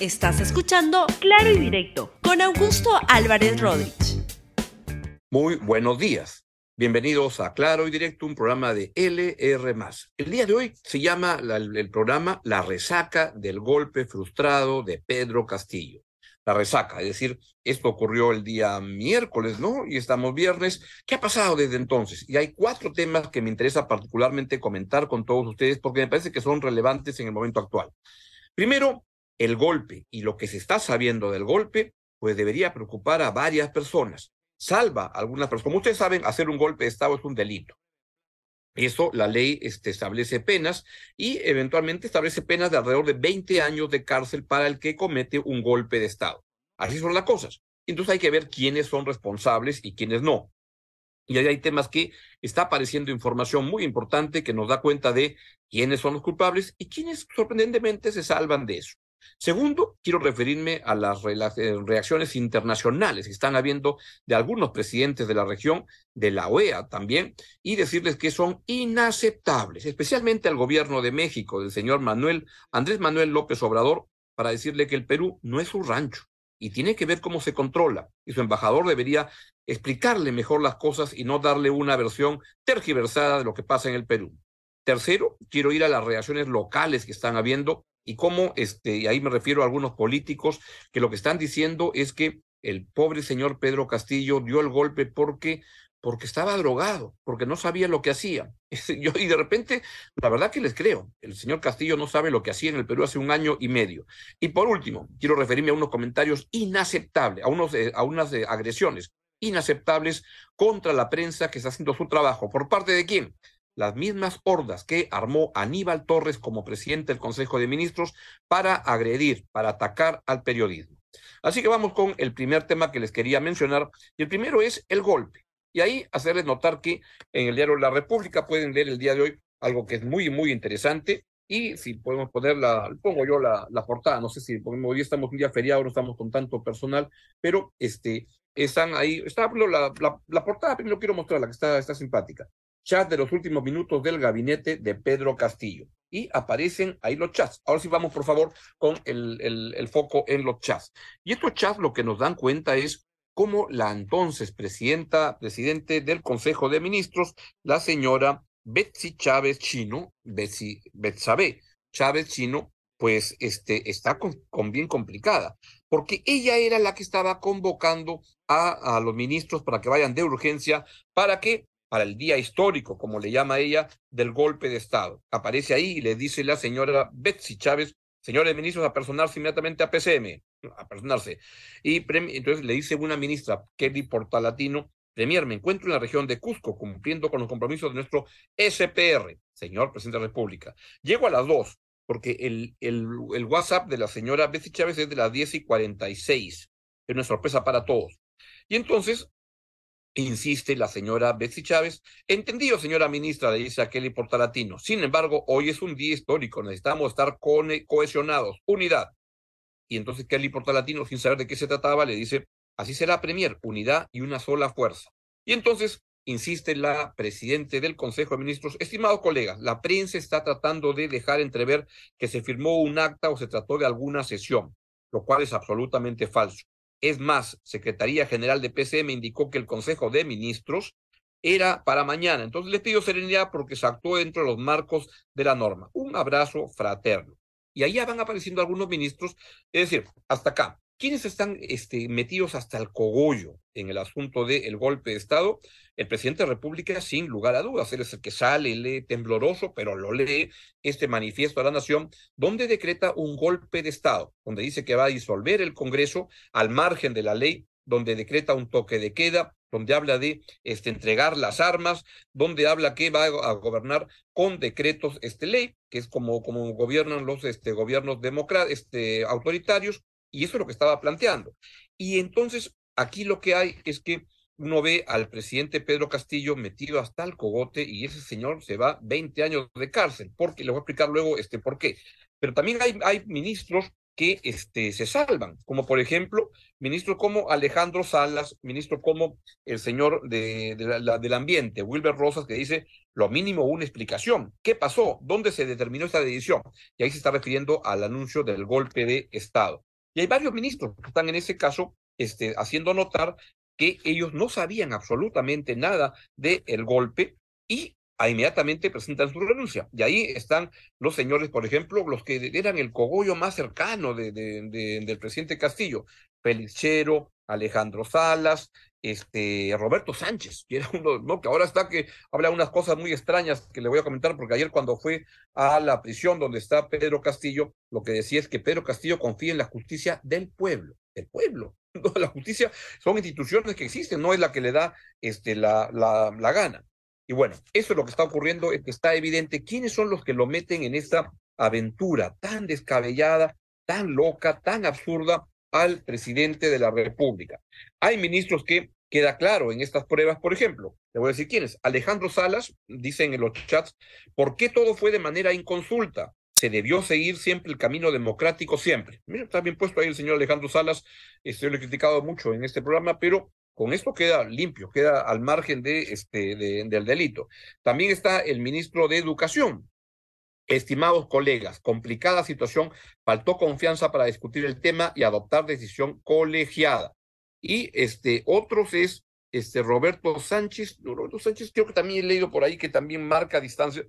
Estás escuchando Claro y Directo con Augusto Álvarez Rodríguez. Muy buenos días. Bienvenidos a Claro y Directo, un programa de LR. El día de hoy se llama el programa La resaca del golpe frustrado de Pedro Castillo. La resaca, es decir, esto ocurrió el día miércoles, ¿no? Y estamos viernes. ¿Qué ha pasado desde entonces? Y hay cuatro temas que me interesa particularmente comentar con todos ustedes porque me parece que son relevantes en el momento actual. Primero, el golpe y lo que se está sabiendo del golpe, pues debería preocupar a varias personas. Salva a algunas personas. Como ustedes saben, hacer un golpe de Estado es un delito. Eso la ley este, establece penas y eventualmente establece penas de alrededor de 20 años de cárcel para el que comete un golpe de Estado. Así son las cosas. Entonces hay que ver quiénes son responsables y quiénes no. Y ahí hay temas que está apareciendo información muy importante que nos da cuenta de quiénes son los culpables y quiénes sorprendentemente se salvan de eso. Segundo, quiero referirme a las eh, reacciones internacionales que están habiendo de algunos presidentes de la región, de la OEA también, y decirles que son inaceptables, especialmente al gobierno de México, del señor Manuel Andrés Manuel López Obrador, para decirle que el Perú no es su rancho y tiene que ver cómo se controla. Y su embajador debería explicarle mejor las cosas y no darle una versión tergiversada de lo que pasa en el Perú. Tercero, quiero ir a las reacciones locales que están habiendo y cómo, este, y ahí me refiero a algunos políticos que lo que están diciendo es que el pobre señor Pedro Castillo dio el golpe porque porque estaba drogado, porque no sabía lo que hacía. Yo, y de repente, la verdad que les creo, el señor Castillo no sabe lo que hacía en el Perú hace un año y medio. Y por último, quiero referirme a unos comentarios inaceptables, a, unos, a unas eh, agresiones inaceptables contra la prensa que está haciendo su trabajo. ¿Por parte de quién? Las mismas hordas que armó Aníbal Torres como presidente del Consejo de Ministros para agredir, para atacar al periodismo. Así que vamos con el primer tema que les quería mencionar, y el primero es el golpe. Y ahí hacerles notar que en el diario La República pueden leer el día de hoy algo que es muy, muy interesante, y si podemos ponerla, pongo yo la, la portada, no sé si hoy estamos un día feriado, no estamos con tanto personal, pero este, están ahí, está la, la, la portada, primero quiero mostrarla, que está, está simpática chat de los últimos minutos del gabinete de Pedro Castillo. Y aparecen ahí los chats. Ahora sí vamos, por favor, con el, el, foco en los chats. Y estos chats lo que nos dan cuenta es cómo la entonces presidenta, presidente del Consejo de Ministros, la señora Betsy Chávez Chino, Betsy Betsabe Chávez Chino, pues este, está con, con, bien complicada, porque ella era la que estaba convocando a, a los ministros para que vayan de urgencia para que para el día histórico, como le llama ella, del golpe de Estado. Aparece ahí y le dice la señora Betsy Chávez, señores ministros, a personarse inmediatamente a PCM, a personarse. Y entonces le dice una ministra, Kelly Portalatino, Premier, me encuentro en la región de Cusco cumpliendo con los compromisos de nuestro SPR, señor presidente de la República. Llego a las dos, porque el, el, el WhatsApp de la señora Betsy Chávez es de las 10 y 46. Es una sorpresa para todos. Y entonces insiste la señora Betsy Chávez. Entendido, señora ministra, le dice a Kelly Portalatino. Sin embargo, hoy es un día histórico, necesitamos estar cohesionados, unidad. Y entonces Kelly Portalatino, sin saber de qué se trataba, le dice, así será Premier, unidad y una sola fuerza. Y entonces insiste la presidente del Consejo de Ministros, estimados colegas, la prensa está tratando de dejar entrever que se firmó un acta o se trató de alguna sesión, lo cual es absolutamente falso. Es más, Secretaría General de PCM indicó que el Consejo de Ministros era para mañana. Entonces les pido serenidad porque se actuó dentro de los marcos de la norma. Un abrazo fraterno. Y ahí van apareciendo algunos ministros, es decir, hasta acá. ¿Quiénes están este, metidos hasta el cogollo en el asunto del golpe de Estado? El presidente de la República, sin lugar a dudas, él es el que sale, lee tembloroso, pero lo lee este manifiesto a la nación, donde decreta un golpe de Estado, donde dice que va a disolver el Congreso al margen de la ley, donde decreta un toque de queda, donde habla de este, entregar las armas, donde habla que va a gobernar con decretos este ley, que es como, como gobiernan los este, gobiernos este, autoritarios, y eso es lo que estaba planteando. Y entonces aquí lo que hay es que uno ve al presidente Pedro Castillo metido hasta el cogote y ese señor se va 20 años de cárcel, porque le voy a explicar luego este por qué. Pero también hay, hay ministros que este, se salvan, como por ejemplo, ministros como Alejandro Salas, ministro como el señor de, la, del ambiente, Wilber Rosas, que dice lo mínimo una explicación. ¿Qué pasó? ¿Dónde se determinó esta decisión? Y ahí se está refiriendo al anuncio del golpe de Estado. Y hay varios ministros que están en ese caso este, haciendo notar que ellos no sabían absolutamente nada del el golpe y inmediatamente presentan su renuncia. Y ahí están los señores, por ejemplo, los que eran el cogollo más cercano de, del presidente Castillo, Félix Chero, Alejandro Salas, este, Roberto Sánchez, que era uno, ¿no? que ahora está que habla unas cosas muy extrañas que le voy a comentar, porque ayer cuando fue a la prisión donde está Pedro Castillo, lo que decía es que Pedro Castillo confía en la justicia del pueblo, del pueblo. La justicia son instituciones que existen, no es la que le da este, la, la, la gana. Y bueno, eso es lo que está ocurriendo, es que está evidente quiénes son los que lo meten en esta aventura tan descabellada, tan loca, tan absurda al presidente de la República. Hay ministros que queda claro en estas pruebas, por ejemplo, le voy a decir quiénes. Alejandro Salas, dicen en los chats, ¿por qué todo fue de manera inconsulta? Se debió seguir siempre el camino democrático, siempre. Mira, está bien puesto ahí el señor Alejandro Salas, este, yo lo he criticado mucho en este programa, pero con esto queda limpio, queda al margen de este, del delito. También está el ministro de Educación, Estimados colegas, complicada situación, faltó confianza para discutir el tema y adoptar decisión colegiada. Y este, otros es este Roberto Sánchez, Roberto Sánchez creo que también he leído por ahí que también marca distancia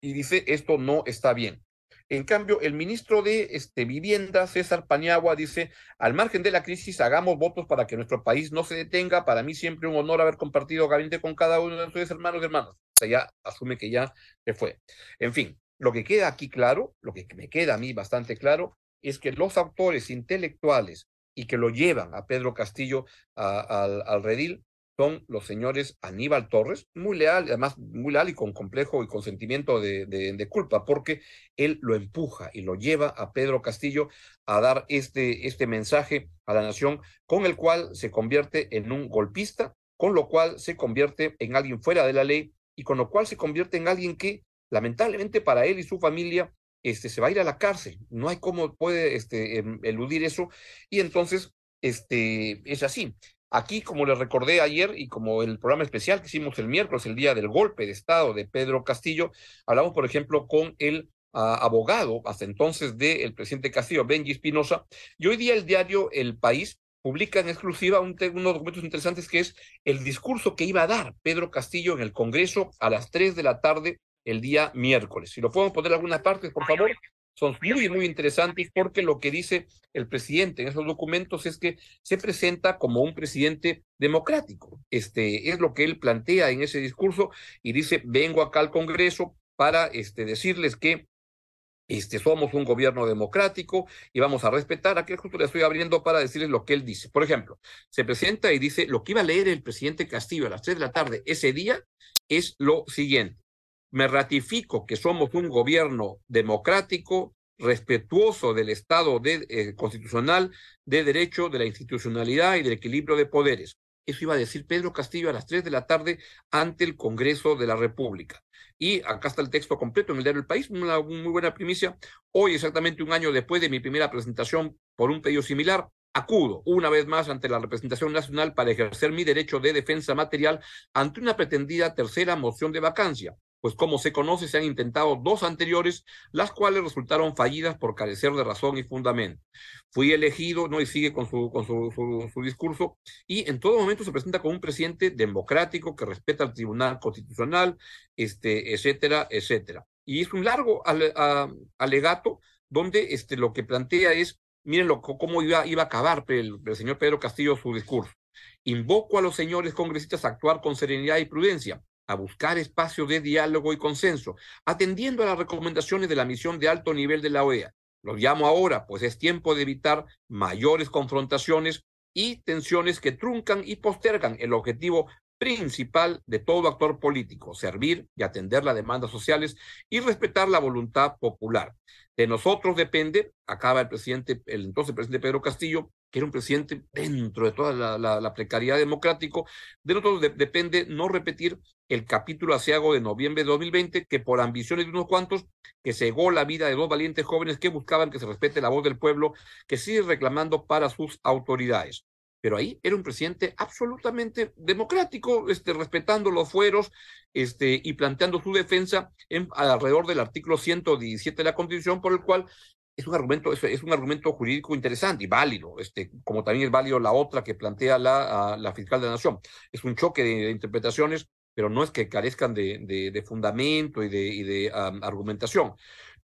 y dice esto no está bien. En cambio, el ministro de este, Vivienda, César Paniagua, dice, al margen de la crisis, hagamos votos para que nuestro país no se detenga. Para mí siempre un honor haber compartido gabinete con cada uno de ustedes, hermanos y hermanas. O sea, ya asume que ya se fue. En fin, lo que queda aquí claro, lo que me queda a mí bastante claro, es que los autores intelectuales y que lo llevan a Pedro Castillo al redil son los señores Aníbal Torres, muy leal, además muy leal y con complejo y con sentimiento de, de, culpa, porque él lo empuja y lo lleva a Pedro Castillo a dar este, este mensaje a la nación, con el cual se convierte en un golpista, con lo cual se convierte en alguien fuera de la ley y con lo cual se convierte en alguien que lamentablemente para él y su familia, este, se va a ir a la cárcel. No hay cómo puede este, em, eludir eso. Y entonces, este, es así. Aquí, como les recordé ayer y como el programa especial que hicimos el miércoles, el día del golpe de Estado de Pedro Castillo, hablamos, por ejemplo, con el ah, abogado hasta entonces del presidente Castillo, Benji Espinosa, y hoy día el diario El País publica en exclusiva un, unos documentos interesantes que es el discurso que iba a dar Pedro Castillo en el Congreso a las 3 de la tarde el día miércoles. Si lo podemos poner algunas partes, por favor, son muy, muy interesantes porque lo que dice el presidente en esos documentos es que se presenta como un presidente democrático. Este es lo que él plantea en ese discurso y dice, vengo acá al Congreso para este, decirles que este, somos un gobierno democrático y vamos a respetar. Aquí justo le estoy abriendo para decirles lo que él dice. Por ejemplo, se presenta y dice, lo que iba a leer el presidente Castillo a las tres de la tarde ese día es lo siguiente me ratifico que somos un gobierno democrático, respetuoso del Estado eh, constitucional, de derecho, de la institucionalidad y del equilibrio de poderes. Eso iba a decir Pedro Castillo a las 3 de la tarde ante el Congreso de la República. Y acá está el texto completo en el diario El País, una muy buena primicia. Hoy, exactamente un año después de mi primera presentación por un pedido similar, acudo una vez más ante la representación nacional para ejercer mi derecho de defensa material ante una pretendida tercera moción de vacancia pues como se conoce, se han intentado dos anteriores, las cuales resultaron fallidas por carecer de razón y fundamento. Fui elegido, ¿no? Y sigue con su, con su, discurso, y en todo momento se presenta como un presidente democrático que respeta al Tribunal Constitucional, este, etcétera, etcétera. Y es un largo alegato donde este, lo que plantea es, miren lo, cómo iba, iba a acabar el, el señor Pedro Castillo su discurso. Invoco a los señores congresistas a actuar con serenidad y prudencia a buscar espacios de diálogo y consenso, atendiendo a las recomendaciones de la misión de alto nivel de la OEA. Los llamo ahora, pues es tiempo de evitar mayores confrontaciones y tensiones que truncan y postergan el objetivo principal de todo actor político, servir y atender las demandas sociales y respetar la voluntad popular. De nosotros depende, acaba el presidente, el entonces presidente Pedro Castillo, que era un presidente dentro de toda la, precariedad democrático, de nosotros depende no repetir el capítulo asiago de noviembre de 2020, que por ambiciones de unos cuantos, que cegó la vida de dos valientes jóvenes que buscaban que se respete la voz del pueblo, que sigue reclamando para sus autoridades. Pero ahí era un presidente absolutamente democrático, este, respetando los fueros este, y planteando su defensa en, alrededor del artículo 117 de la Constitución, por el cual es un argumento, es, un argumento jurídico interesante y válido, este, como también es válido la otra que plantea la, fiscal de la Nación. Es un choque de, interpretaciones, pero no es que carezcan de, fundamento y de, y de argumentación.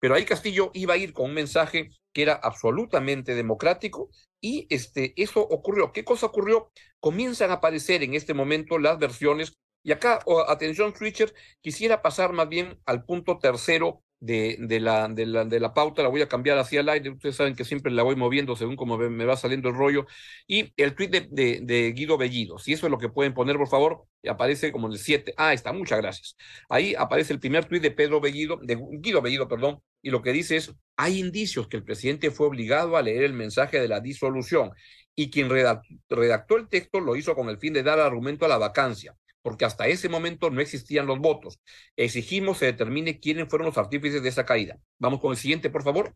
Pero ahí Castillo iba a ir con un mensaje que era absolutamente democrático y este, eso ocurrió. ¿Qué cosa ocurrió? Comienzan a aparecer en este momento las versiones y acá, atención, switcher, quisiera pasar más bien al punto tercero de, de, la, de, la, de la pauta, la voy a cambiar hacia el aire, ustedes saben que siempre la voy moviendo según como me va saliendo el rollo, y el tweet de, de, Guido Bellido, si eso es lo que pueden poner, por favor, aparece como el 7, ah, está, muchas gracias. Ahí aparece el primer tweet de Pedro Bellido, de Guido Bellido, perdón, y lo que dice es, hay indicios que el presidente fue obligado a leer el mensaje de la disolución, y quien redactó el texto lo hizo con el fin de dar argumento a la vacancia porque hasta ese momento no existían los votos. Exigimos se determine quiénes fueron los artífices de esa caída. Vamos con el siguiente, por favor.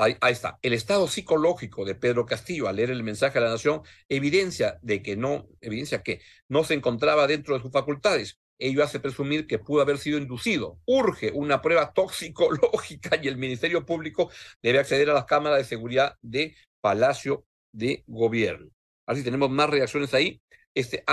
Ahí, está. El estado psicológico de Pedro Castillo al leer el mensaje a la nación evidencia de que no, evidencia que no se encontraba dentro de sus facultades. Ello hace presumir que pudo haber sido inducido. Urge una prueba toxicológica y el Ministerio Público debe acceder a las cámaras de seguridad de Palacio de Gobierno. Así tenemos más reacciones ahí. Este,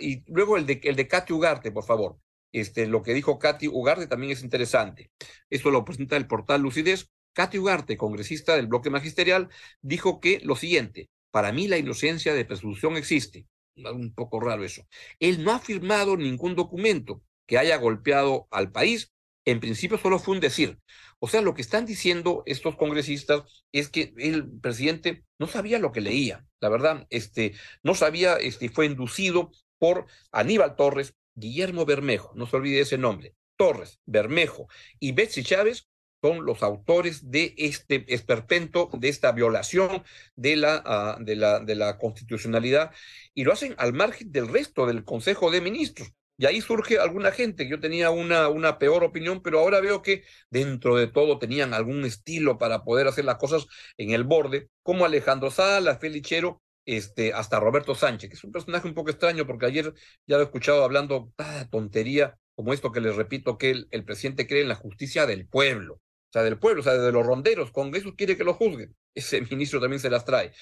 y luego el de, el de Katy Ugarte, por favor. Este, lo que dijo Katy Ugarte también es interesante. Esto lo presenta el portal Lucidez. Katy Ugarte, congresista del bloque magisterial, dijo que lo siguiente, para mí la inocencia de presunción existe. Un poco raro eso. Él no ha firmado ningún documento que haya golpeado al país. En principio solo fue un decir. O sea, lo que están diciendo estos congresistas es que el presidente no sabía lo que leía, la verdad, este, no sabía, este, fue inducido por Aníbal Torres, Guillermo Bermejo, no se olvide ese nombre, Torres, Bermejo y Betsy Chávez son los autores de este esperpento, de esta violación de la, ah, de la, de la constitucionalidad, y lo hacen al margen del resto del Consejo de Ministros. Y ahí surge alguna gente, yo tenía una, una peor opinión, pero ahora veo que dentro de todo tenían algún estilo para poder hacer las cosas en el borde, como Alejandro Sala, Felichero, este, hasta Roberto Sánchez, que es un personaje un poco extraño, porque ayer ya lo he escuchado hablando ah, tontería como esto que les repito, que el, el, presidente cree en la justicia del pueblo, o sea, del pueblo, o sea, de los ronderos, con quiere que lo juzguen. Ese ministro también se las trae.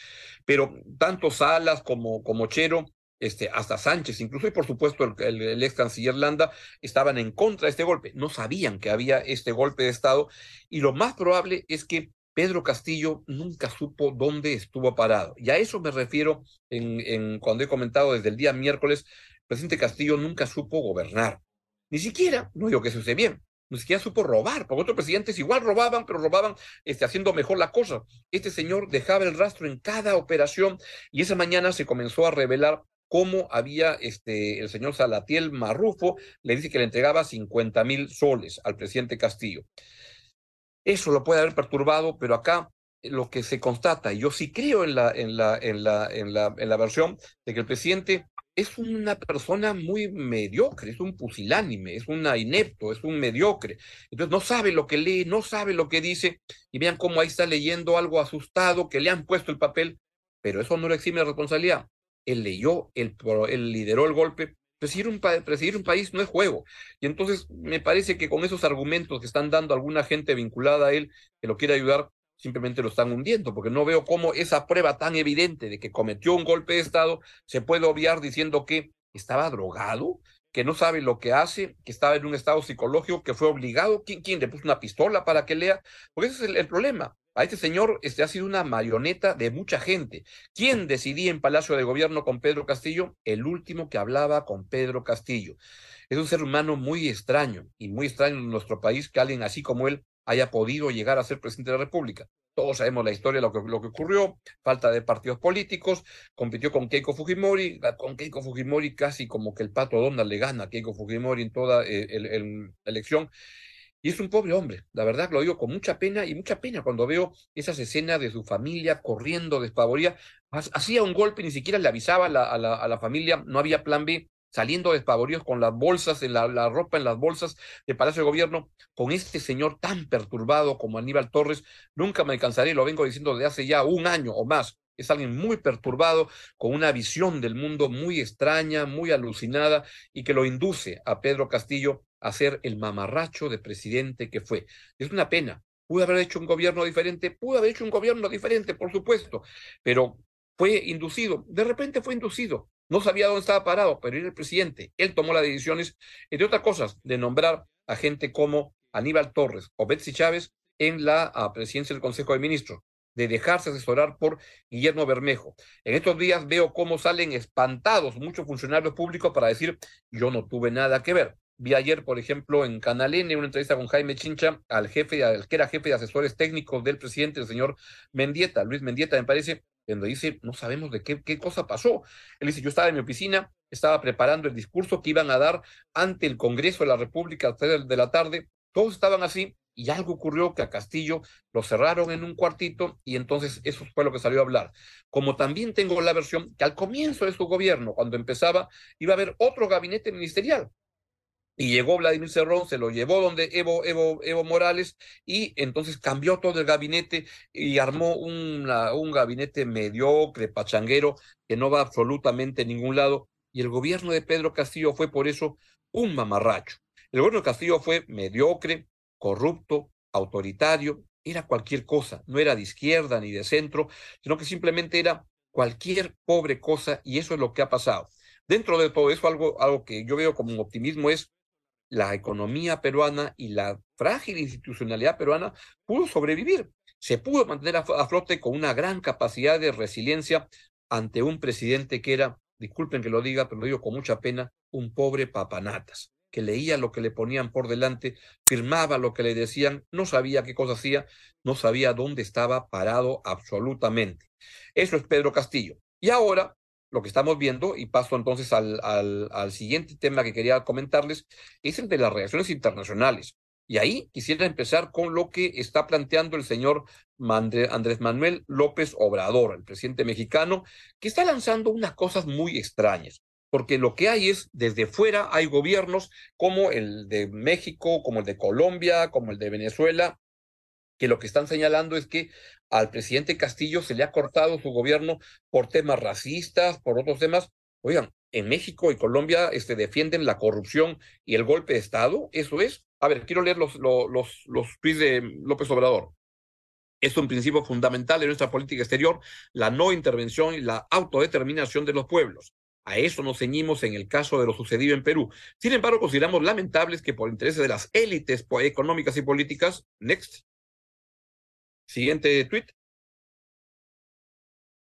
Pero tanto Salas como, como Chero este, hasta Sánchez, incluso y por supuesto el, ex canciller Landa, estaban en contra de este golpe, no sabían que había este golpe de Estado y lo más probable es que Pedro Castillo nunca supo dónde estuvo parado. Y a eso me refiero en, cuando he comentado desde el día miércoles, el presidente Castillo nunca supo gobernar. Ni siquiera, no digo que esté bien, ni siquiera supo robar, porque otros presidentes igual robaban, pero robaban este, haciendo mejor la cosa. Este señor dejaba el rastro en cada operación y esa mañana se comenzó a revelar cómo había este, el señor Salatiel Marrufo, le dice que le entregaba 50 mil soles al presidente Castillo. Eso lo puede haber perturbado, pero acá lo que se constata, y yo sí creo en la, en la, en la, en la, en la versión de que el presidente es una persona muy mediocre, es un pusilánime, es un inepto, es un mediocre. Entonces no sabe lo que lee, no sabe lo que dice, y vean cómo ahí está leyendo algo asustado, que le han puesto el papel, pero eso no le exime responsabilidad él leyó, él, lideró el golpe. Presidir un, país no es juego. Y entonces me parece que con esos argumentos que están dando alguna gente vinculada a él que lo quiere ayudar, simplemente lo están hundiendo, porque no veo cómo esa prueba tan evidente de que cometió un golpe de Estado se puede obviar diciendo que estaba drogado, que no sabe lo que hace, que estaba en un estado psicológico, que fue obligado. ¿Quién, quién le puso una pistola para que lea? Porque ese es el problema. A este señor este, ha sido una marioneta de mucha gente. ¿Quién decidía en Palacio de Gobierno con Pedro Castillo? El último que hablaba con Pedro Castillo. Es un ser humano muy extraño y muy extraño en nuestro país que alguien así como él haya podido llegar a ser presidente de la República. Todos sabemos la historia lo que, lo que ocurrió, falta de partidos políticos, compitió con Keiko Fujimori, con Keiko Fujimori casi como que el pato Donald le gana a Keiko Fujimori en toda eh, la elección y es un pobre hombre, la verdad lo digo con mucha pena y mucha pena cuando veo esas escenas de su familia corriendo despavorida. Hacía un golpe, ni siquiera le avisaba a la, a la, familia, no había plan B, saliendo despavoridos con las bolsas, en la, ropa en las bolsas del Palacio de Gobierno, con este señor tan perturbado como Aníbal Torres. Nunca me cansaré, lo vengo diciendo desde hace ya un año o más. Es alguien muy perturbado, con una visión del mundo muy extraña, muy alucinada, y que lo induce a Pedro Castillo a ser el mamarracho de presidente que fue. Es una pena, Pudo haber hecho un gobierno diferente, pudo haber hecho un gobierno diferente, por supuesto, pero fue inducido, de repente fue inducido, no sabía dónde estaba parado, pero era el presidente, él tomó las decisiones, entre otras cosas, de nombrar a gente como Aníbal Torres o Betsy Chávez en la presidencia del Consejo de Ministros, de dejarse asesorar por Guillermo Bermejo. En estos días veo cómo salen espantados muchos funcionarios públicos para decir, yo no tuve nada que ver. Vi ayer, por ejemplo, en Canal N, una entrevista con Jaime Chincha, al jefe, al que era jefe de asesores técnicos del presidente, el señor Mendieta, Luis Mendieta, me parece, donde dice, no sabemos de qué, qué cosa pasó. Él dice, yo estaba en mi oficina, estaba preparando el discurso que iban a dar ante el Congreso de la República a las de la tarde, todos estaban así, y algo ocurrió que a Castillo lo cerraron en un cuartito y entonces eso fue lo que salió a hablar. Como también tengo la versión que al comienzo de su gobierno, cuando empezaba, iba a haber otro gabinete ministerial y llegó Vladimir Cerrón, se lo llevó donde Evo, Evo, Evo Morales y entonces cambió todo el gabinete y armó una, un gabinete mediocre, pachanguero, que no va absolutamente a ningún lado. Y el gobierno de Pedro Castillo fue por eso un mamarracho. El gobierno de Castillo fue mediocre, corrupto, autoritario, era cualquier cosa, no era de izquierda ni de centro, sino que simplemente era cualquier pobre cosa y eso es lo que ha pasado. Dentro de todo eso, algo, algo que yo veo como un optimismo es la economía peruana y la frágil institucionalidad peruana pudo sobrevivir. Se pudo mantener a, flote con una gran capacidad de resiliencia ante un presidente que era, disculpen que lo diga, pero lo digo con mucha pena, un pobre papanatas, que leía lo que le ponían por delante, firmaba lo que le decían, no sabía qué cosa hacía, no sabía dónde estaba parado absolutamente. Eso es Pedro Castillo. Y ahora lo que estamos viendo, y paso entonces al, al, siguiente tema que quería comentarles, es el de las reacciones internacionales. Y ahí quisiera empezar con lo que está planteando el señor Andrés Manuel López Obrador, el presidente mexicano, que está lanzando unas cosas muy extrañas. Porque lo que hay es, desde fuera hay gobiernos como el de México, como el de Colombia, como el de Venezuela, que lo que están señalando es que al presidente Castillo se le ha cortado su gobierno por temas racistas, por otros temas. Oigan, en México y Colombia este, defienden la corrupción y el golpe de Estado, eso es. A ver, quiero leer los, los, los, los tweets de López Obrador. Es un principio fundamental de nuestra política exterior, la no intervención y la autodeterminación de los pueblos. A eso nos ceñimos en el caso de lo sucedido en Perú. Sin embargo, consideramos lamentables que por intereses de las élites económicas y políticas, next, Siguiente tweet.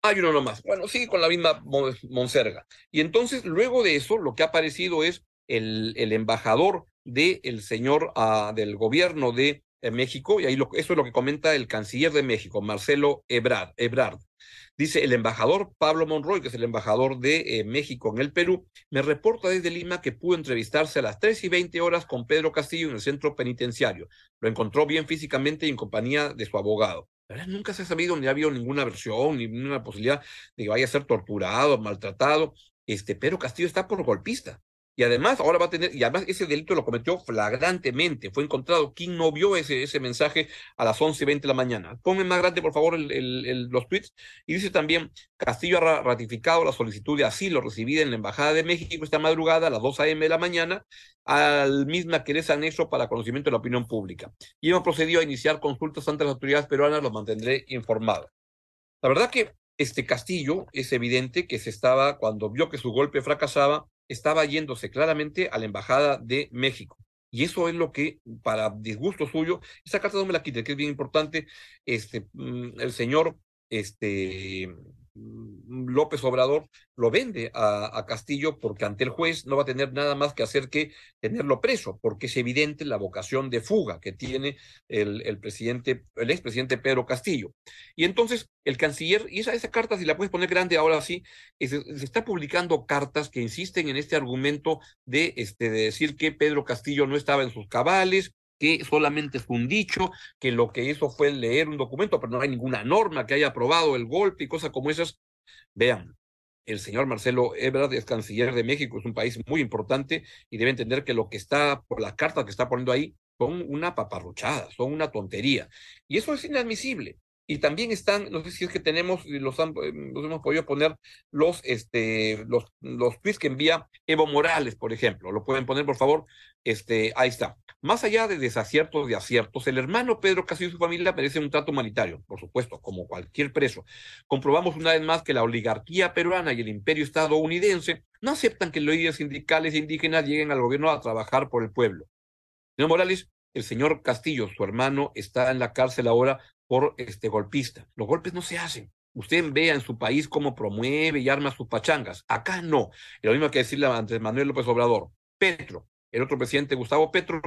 Hay uno nomás. Bueno, sigue con la misma Monserga. Y entonces, luego de eso, lo que ha aparecido es el, el embajador del señor uh, del gobierno de eh, México, y ahí eso es lo que comenta el canciller de México, Marcelo. Ebrard. Dice el embajador Pablo Monroy, que es el embajador de eh, México en el Perú, me reporta desde Lima que pudo entrevistarse a las 3 y 20 horas con Pedro Castillo en el centro penitenciario. Lo encontró bien físicamente y en compañía de su abogado. Nunca se ha sabido ni ha habido ninguna versión, ni ninguna posibilidad de que vaya a ser torturado, maltratado. Este Pedro Castillo está por golpista. Y además, ahora va a tener, y además ese delito lo cometió flagrantemente. Fue encontrado. ¿Quién no vio ese, ese mensaje a las 11 y 20 de la mañana? Ponme más grande, por favor, los tweets. Y dice también: Castillo ha ratificado la solicitud de asilo recibida en la Embajada de México esta madrugada a las 2 a.m. de la mañana, al misma que es anexo para conocimiento de la opinión pública. Y hemos procedido a iniciar consultas ante las autoridades peruanas, los mantendré informados. La verdad que este Castillo es evidente que se estaba, cuando vio que su golpe fracasaba, estaba yéndose claramente a la Embajada de México. Y eso es lo que, para disgusto suyo, esa carta no me la quite, que es bien importante, este, mm, el señor este, López Obrador lo vende a, Castillo porque ante el juez no va a tener nada más que hacer que tenerlo preso, porque es evidente la vocación de fuga que tiene el, el presidente, el expresidente Pedro Castillo. Y entonces el canciller, y esa, esa carta, si la puedes poner grande ahora sí, se, está publicando cartas que insisten en este argumento de, este, de decir que Pedro Castillo no estaba en sus cabales, que solamente es un dicho, que lo que hizo fue leer un documento, pero no hay ninguna norma que haya aprobado el golpe y cosas como esas. Vean, el señor Marcelo Ebrard es canciller de México, es un país muy importante y debe entender que lo que está, por las cartas que está poniendo ahí, son una paparruchada, son una tontería. Y eso es inadmisible. Y también están, no sé si es que tenemos, los, han, los hemos podido poner los, este, los, los tweets que envía Evo Morales, por ejemplo. Lo pueden poner, por favor. Este, ahí está. Más allá de desaciertos y aciertos, el hermano Pedro Castillo y su familia merecen un trato humanitario, por supuesto, como cualquier preso. Comprobamos una vez más que la oligarquía peruana y el imperio estadounidense no aceptan que los líderes sindicales e indígenas lleguen al gobierno a trabajar por el pueblo. Señor Morales, el señor Castillo, su hermano, está en la cárcel ahora por este golpista. Los golpes no se hacen. Usted vea en su país cómo promueve y arma sus pachangas. Acá no. Lo mismo que decirle a Andrés Manuel López Obrador. Petro, el otro presidente Gustavo Petro,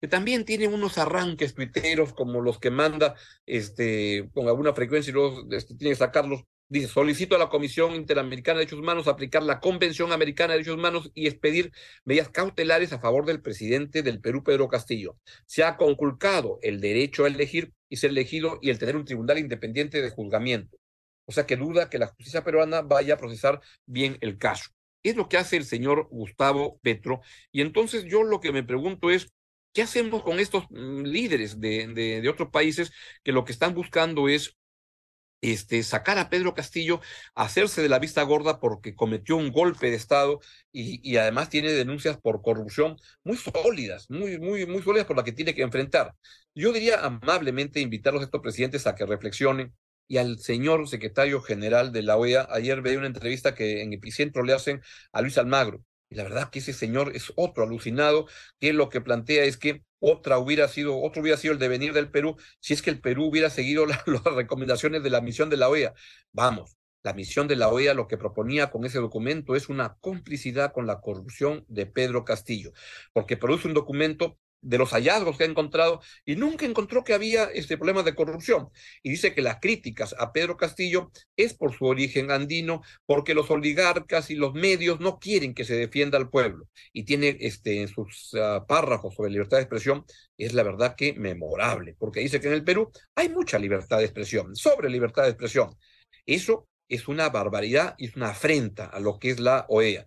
que también tiene unos arranques tuiteros como los que manda este, con alguna frecuencia y luego este, tiene que sacarlos Dice, solicito a la Comisión Interamericana de Derechos Humanos aplicar la Convención Americana de Derechos Humanos y expedir medidas cautelares a favor del presidente del Perú, Pedro Castillo. Se ha conculcado el derecho a elegir y ser elegido y el tener un tribunal independiente de juzgamiento. O sea que duda que la justicia peruana vaya a procesar bien el caso. Es lo que hace el señor Gustavo Petro. Y entonces yo lo que me pregunto es, ¿qué hacemos con estos mm, líderes de, de, de otros países que lo que están buscando es este, sacar a Pedro Castillo, hacerse de la vista gorda porque cometió un golpe de Estado y, además tiene denuncias por corrupción muy sólidas, muy, muy, muy sólidas por las que tiene que enfrentar. Yo diría amablemente invitarlos a estos presidentes a que reflexionen y al señor secretario general de la OEA. Ayer veía una entrevista que en Epicentro le hacen a Luis Almagro. Y la verdad que ese señor es otro alucinado, que lo que plantea es que otra hubiera sido, otro hubiera sido el devenir del Perú si es que el Perú hubiera seguido las recomendaciones de la misión de la OEA. Vamos, la misión de la OEA lo que proponía con ese documento es una complicidad con la corrupción de Pedro Castillo, porque produce un documento de los hallazgos que ha encontrado y nunca encontró que había este problema de corrupción. Y dice que las críticas a Pedro Castillo es por su origen andino, porque los oligarcas y los medios no quieren que se defienda al pueblo. Y tiene este, en sus uh, párrafos sobre libertad de expresión, es la verdad que memorable, porque dice que en el Perú hay mucha libertad de expresión, sobre libertad de expresión. Eso es una barbaridad y es una afrenta a lo que es la OEA.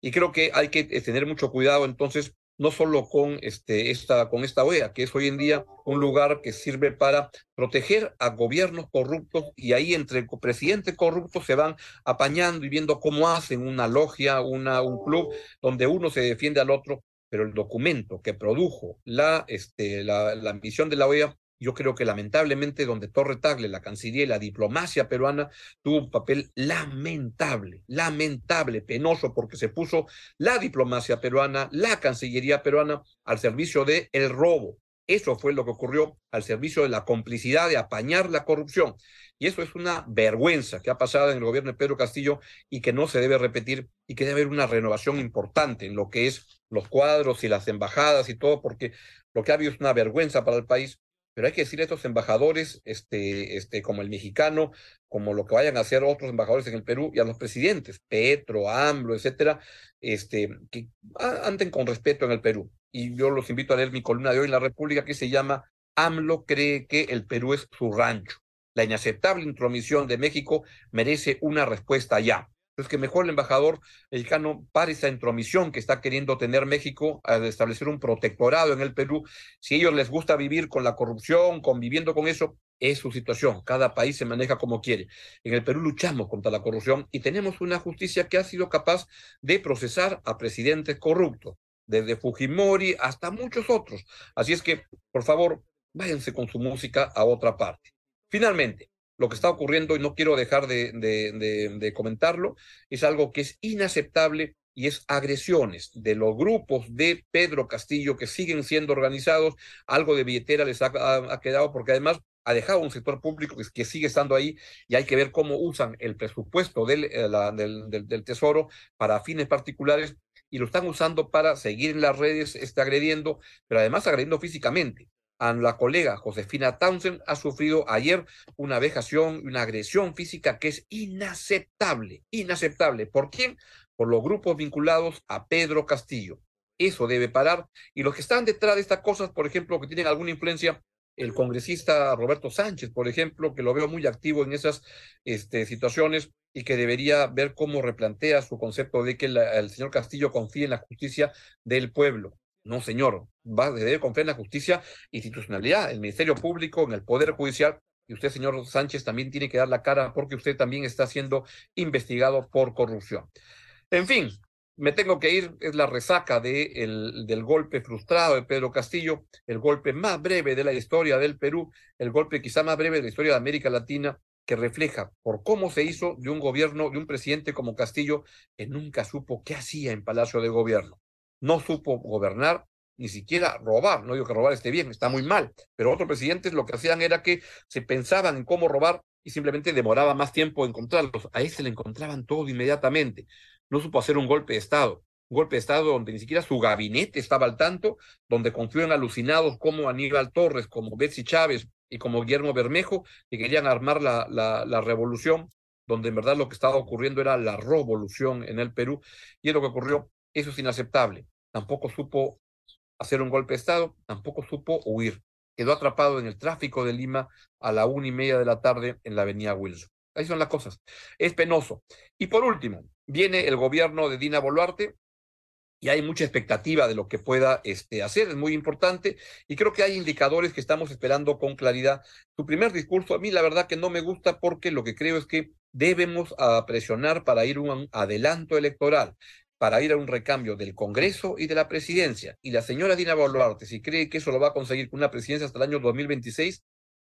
Y creo que hay que tener mucho cuidado entonces no solo con, este, esta, con esta OEA, que es hoy en día un lugar que sirve para proteger a gobiernos corruptos y ahí entre presidentes corruptos se van apañando y viendo cómo hacen una logia, una, un club donde uno se defiende al otro, pero el documento que produjo la, este, la, la misión de la OEA yo creo que lamentablemente donde Torre Tagle, la Cancillería y la diplomacia peruana tuvo un papel lamentable, lamentable, penoso, porque se puso la diplomacia peruana, la Cancillería peruana al servicio de el robo. Eso fue lo que ocurrió al servicio de la complicidad de apañar la corrupción. Y eso es una vergüenza que ha pasado en el gobierno de Pedro Castillo y que no se debe repetir y que debe haber una renovación importante en lo que es los cuadros y las embajadas y todo, porque lo que ha habido es una vergüenza para el país pero hay que decirle a estos embajadores, este, este, como el mexicano, como lo que vayan a hacer otros embajadores en el Perú y a los presidentes, Petro, AMLO, etcétera, este, que anden con respeto en el Perú. Y yo los invito a leer mi columna de hoy en La República que se llama AMLO cree que el Perú es su rancho. La inaceptable intromisión de México merece una respuesta ya. Es que mejor el embajador mexicano pare esa intromisión que está queriendo tener México al establecer un protectorado en el Perú. Si a ellos les gusta vivir con la corrupción, conviviendo con eso, es su situación. Cada país se maneja como quiere. En el Perú luchamos contra la corrupción y tenemos una justicia que ha sido capaz de procesar a presidentes corruptos, desde Fujimori hasta muchos otros. Así es que, por favor, váyanse con su música a otra parte. Finalmente, lo que está ocurriendo, y no quiero dejar de, de, de, comentarlo, es algo que es inaceptable y es agresiones de los grupos de Pedro Castillo que siguen siendo organizados. Algo de billetera les ha, quedado porque además ha dejado un sector público que, sigue estando ahí y hay que ver cómo usan el presupuesto del, eh, del, del, Tesoro para fines particulares y lo están usando para seguir en las redes este, agrediendo, pero además agrediendo físicamente a la colega Josefina Townsend ha sufrido ayer una vejación y una agresión física que es inaceptable, inaceptable. ¿Por quién? Por los grupos vinculados a Pedro Castillo. Eso debe parar. Y los que están detrás de estas cosas, por ejemplo, que tienen alguna influencia, el congresista Roberto Sánchez, por ejemplo, que lo veo muy activo en esas este, situaciones y que debería ver cómo replantea su concepto de que la, el señor Castillo confíe en la justicia del pueblo. No, señor, va, debe confiar en la justicia, institucionalidad, el Ministerio Público, en el Poder Judicial, Y usted, señor Sánchez, también tiene que dar la cara porque usted también está siendo investigado por corrupción. En fin, me tengo que ir, es la resaca de el, del golpe frustrado de Pedro Castillo, el golpe más breve de la historia del Perú, el golpe quizá más breve de la historia de América Latina, que refleja por cómo se hizo de un gobierno, de un presidente como Castillo, que nunca supo qué hacía en Palacio de Gobierno. No supo gobernar, ni siquiera robar. No digo que robar esté bien, está muy mal, pero otros presidentes lo que hacían era que se pensaban en cómo robar y simplemente demoraba más tiempo encontrarlos. A ese le encontraban todo inmediatamente no supo hacer un golpe de Estado. Un golpe de Estado donde ni siquiera su gabinete estaba al tanto, donde confió en alucinados como Aníbal Torres, como Betsy Chávez y como Guillermo Bermejo, que querían armar la, la, la revolución, donde en verdad lo que estaba ocurriendo era la revolución en el Perú, y es lo que ocurrió. Eso es inaceptable. Tampoco supo hacer un golpe de Estado, tampoco supo huir. Quedó atrapado en el tráfico de Lima a la una y media de la tarde en la avenida Wilson. Ahí son las cosas. Es penoso. Y por último, viene el gobierno de Dina Boluarte y hay mucha expectativa de lo que pueda este, hacer, es muy importante y creo que hay indicadores que estamos esperando con claridad. Su primer discurso a mí la verdad que no me gusta porque lo que creo es que debemos a presionar para ir un adelanto electoral para ir a un recambio del Congreso y de la presidencia. Y la señora Dina Boluarte, si cree que eso lo va a conseguir con una presidencia hasta el año 2026,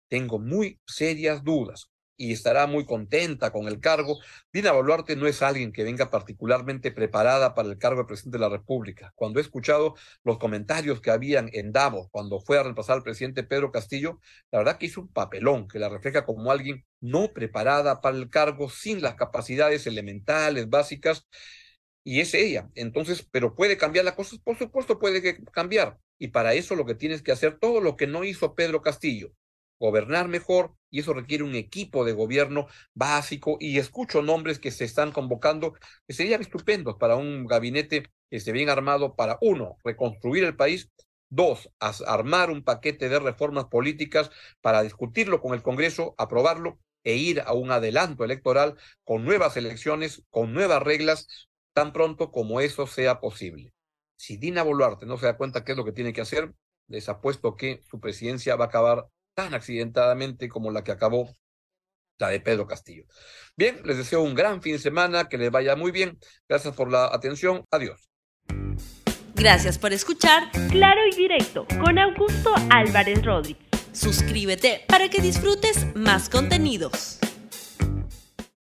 tengo muy serias dudas y estará muy contenta con el cargo. Dina Boluarte no es alguien que venga particularmente preparada para el cargo de presidente de la República. Cuando he escuchado los comentarios que habían en Davos cuando fue a reemplazar al presidente Pedro Castillo, la verdad que hizo un papelón que la refleja como alguien no preparada para el cargo, sin las capacidades elementales, básicas, y es ella. Entonces, pero puede cambiar las cosas, por supuesto puede cambiar. Y para eso lo que tienes que hacer todo lo que no hizo Pedro Castillo, gobernar mejor y eso requiere un equipo de gobierno básico y escucho nombres que se están convocando que serían estupendos para un gabinete esté bien armado para uno, reconstruir el país, dos, armar un paquete de reformas políticas para discutirlo con el Congreso, aprobarlo e ir a un adelanto electoral con nuevas elecciones, con nuevas reglas, tan pronto como eso sea posible. Si Dina Boluarte no se da cuenta qué es lo que tiene que hacer, les apuesto que su presidencia va a acabar tan accidentadamente como la que acabó la de Pedro Castillo. Bien, les deseo un gran fin de semana, que les vaya muy bien. Gracias por la atención. Adiós. Gracias por escuchar Claro y Directo con Augusto Álvarez Rodríguez. Suscríbete para que disfrutes más contenidos.